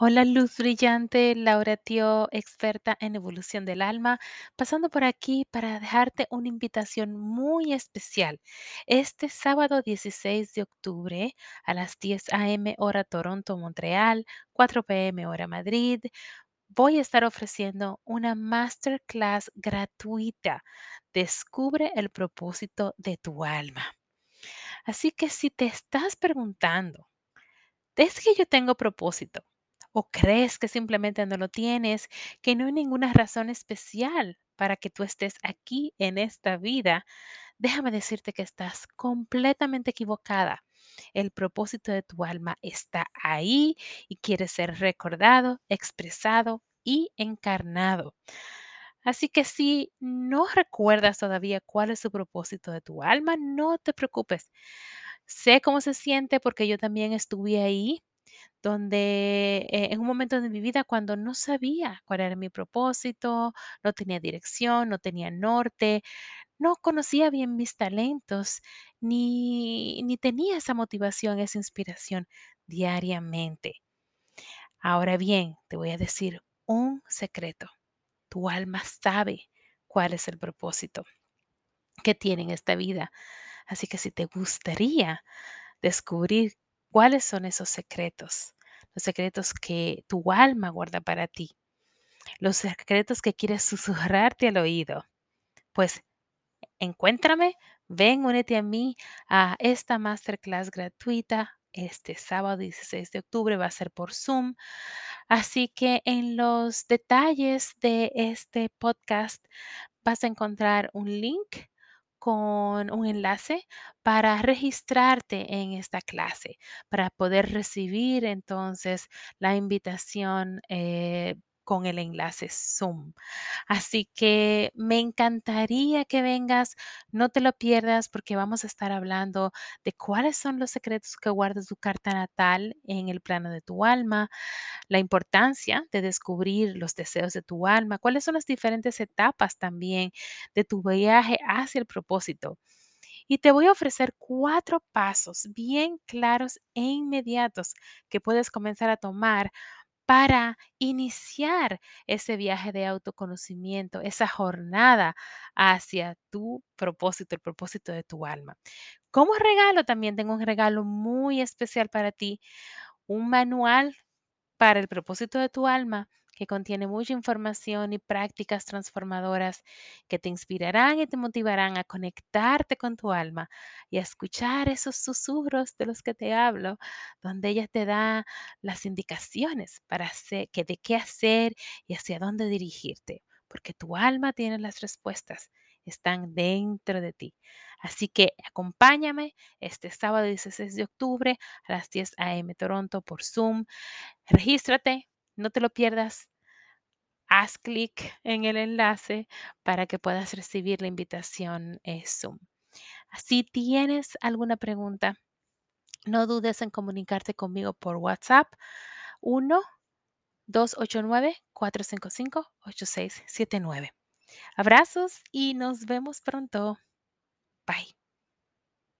Hola, luz brillante, Laura Tio, experta en evolución del alma, pasando por aquí para dejarte una invitación muy especial. Este sábado 16 de octubre a las 10 a.m. hora Toronto, Montreal, 4 p.m. hora Madrid, voy a estar ofreciendo una masterclass gratuita. Descubre el propósito de tu alma. Así que si te estás preguntando, ¿es que yo tengo propósito? ¿O crees que simplemente no lo tienes, que no hay ninguna razón especial para que tú estés aquí en esta vida? Déjame decirte que estás completamente equivocada. El propósito de tu alma está ahí y quiere ser recordado, expresado y encarnado. Así que si no recuerdas todavía cuál es el propósito de tu alma, no te preocupes. Sé cómo se siente porque yo también estuve ahí donde eh, en un momento de mi vida cuando no sabía cuál era mi propósito, no tenía dirección, no tenía norte, no conocía bien mis talentos, ni, ni tenía esa motivación, esa inspiración diariamente. Ahora bien, te voy a decir un secreto. Tu alma sabe cuál es el propósito que tiene en esta vida. Así que si te gustaría descubrir cuáles son esos secretos, los secretos que tu alma guarda para ti, los secretos que quieres susurrarte al oído, pues encuéntrame, ven, únete a mí a esta masterclass gratuita. Este sábado 16 de octubre va a ser por Zoom. Así que en los detalles de este podcast vas a encontrar un link con un enlace para registrarte en esta clase, para poder recibir entonces la invitación eh, con el enlace Zoom. Así que me encantaría que vengas, no te lo pierdas porque vamos a estar hablando de cuáles son los secretos que guarda tu carta natal en el plano de tu alma, la importancia de descubrir los deseos de tu alma, cuáles son las diferentes etapas también de tu viaje hacia el propósito. Y te voy a ofrecer cuatro pasos bien claros e inmediatos que puedes comenzar a tomar para iniciar ese viaje de autoconocimiento, esa jornada hacia tu propósito, el propósito de tu alma. Como regalo, también tengo un regalo muy especial para ti, un manual para el propósito de tu alma, que contiene mucha información y prácticas transformadoras que te inspirarán y te motivarán a conectarte con tu alma y a escuchar esos susurros de los que te hablo, donde ella te da las indicaciones para hacer, que de qué hacer y hacia dónde dirigirte, porque tu alma tiene las respuestas, están dentro de ti. Así que acompáñame este sábado 16 de octubre a las 10 a.m. Toronto por Zoom Regístrate, no te lo pierdas. Haz clic en el enlace para que puedas recibir la invitación eh, Zoom. Si tienes alguna pregunta, no dudes en comunicarte conmigo por WhatsApp 1 289 455 8679. Abrazos y nos vemos pronto. Bye.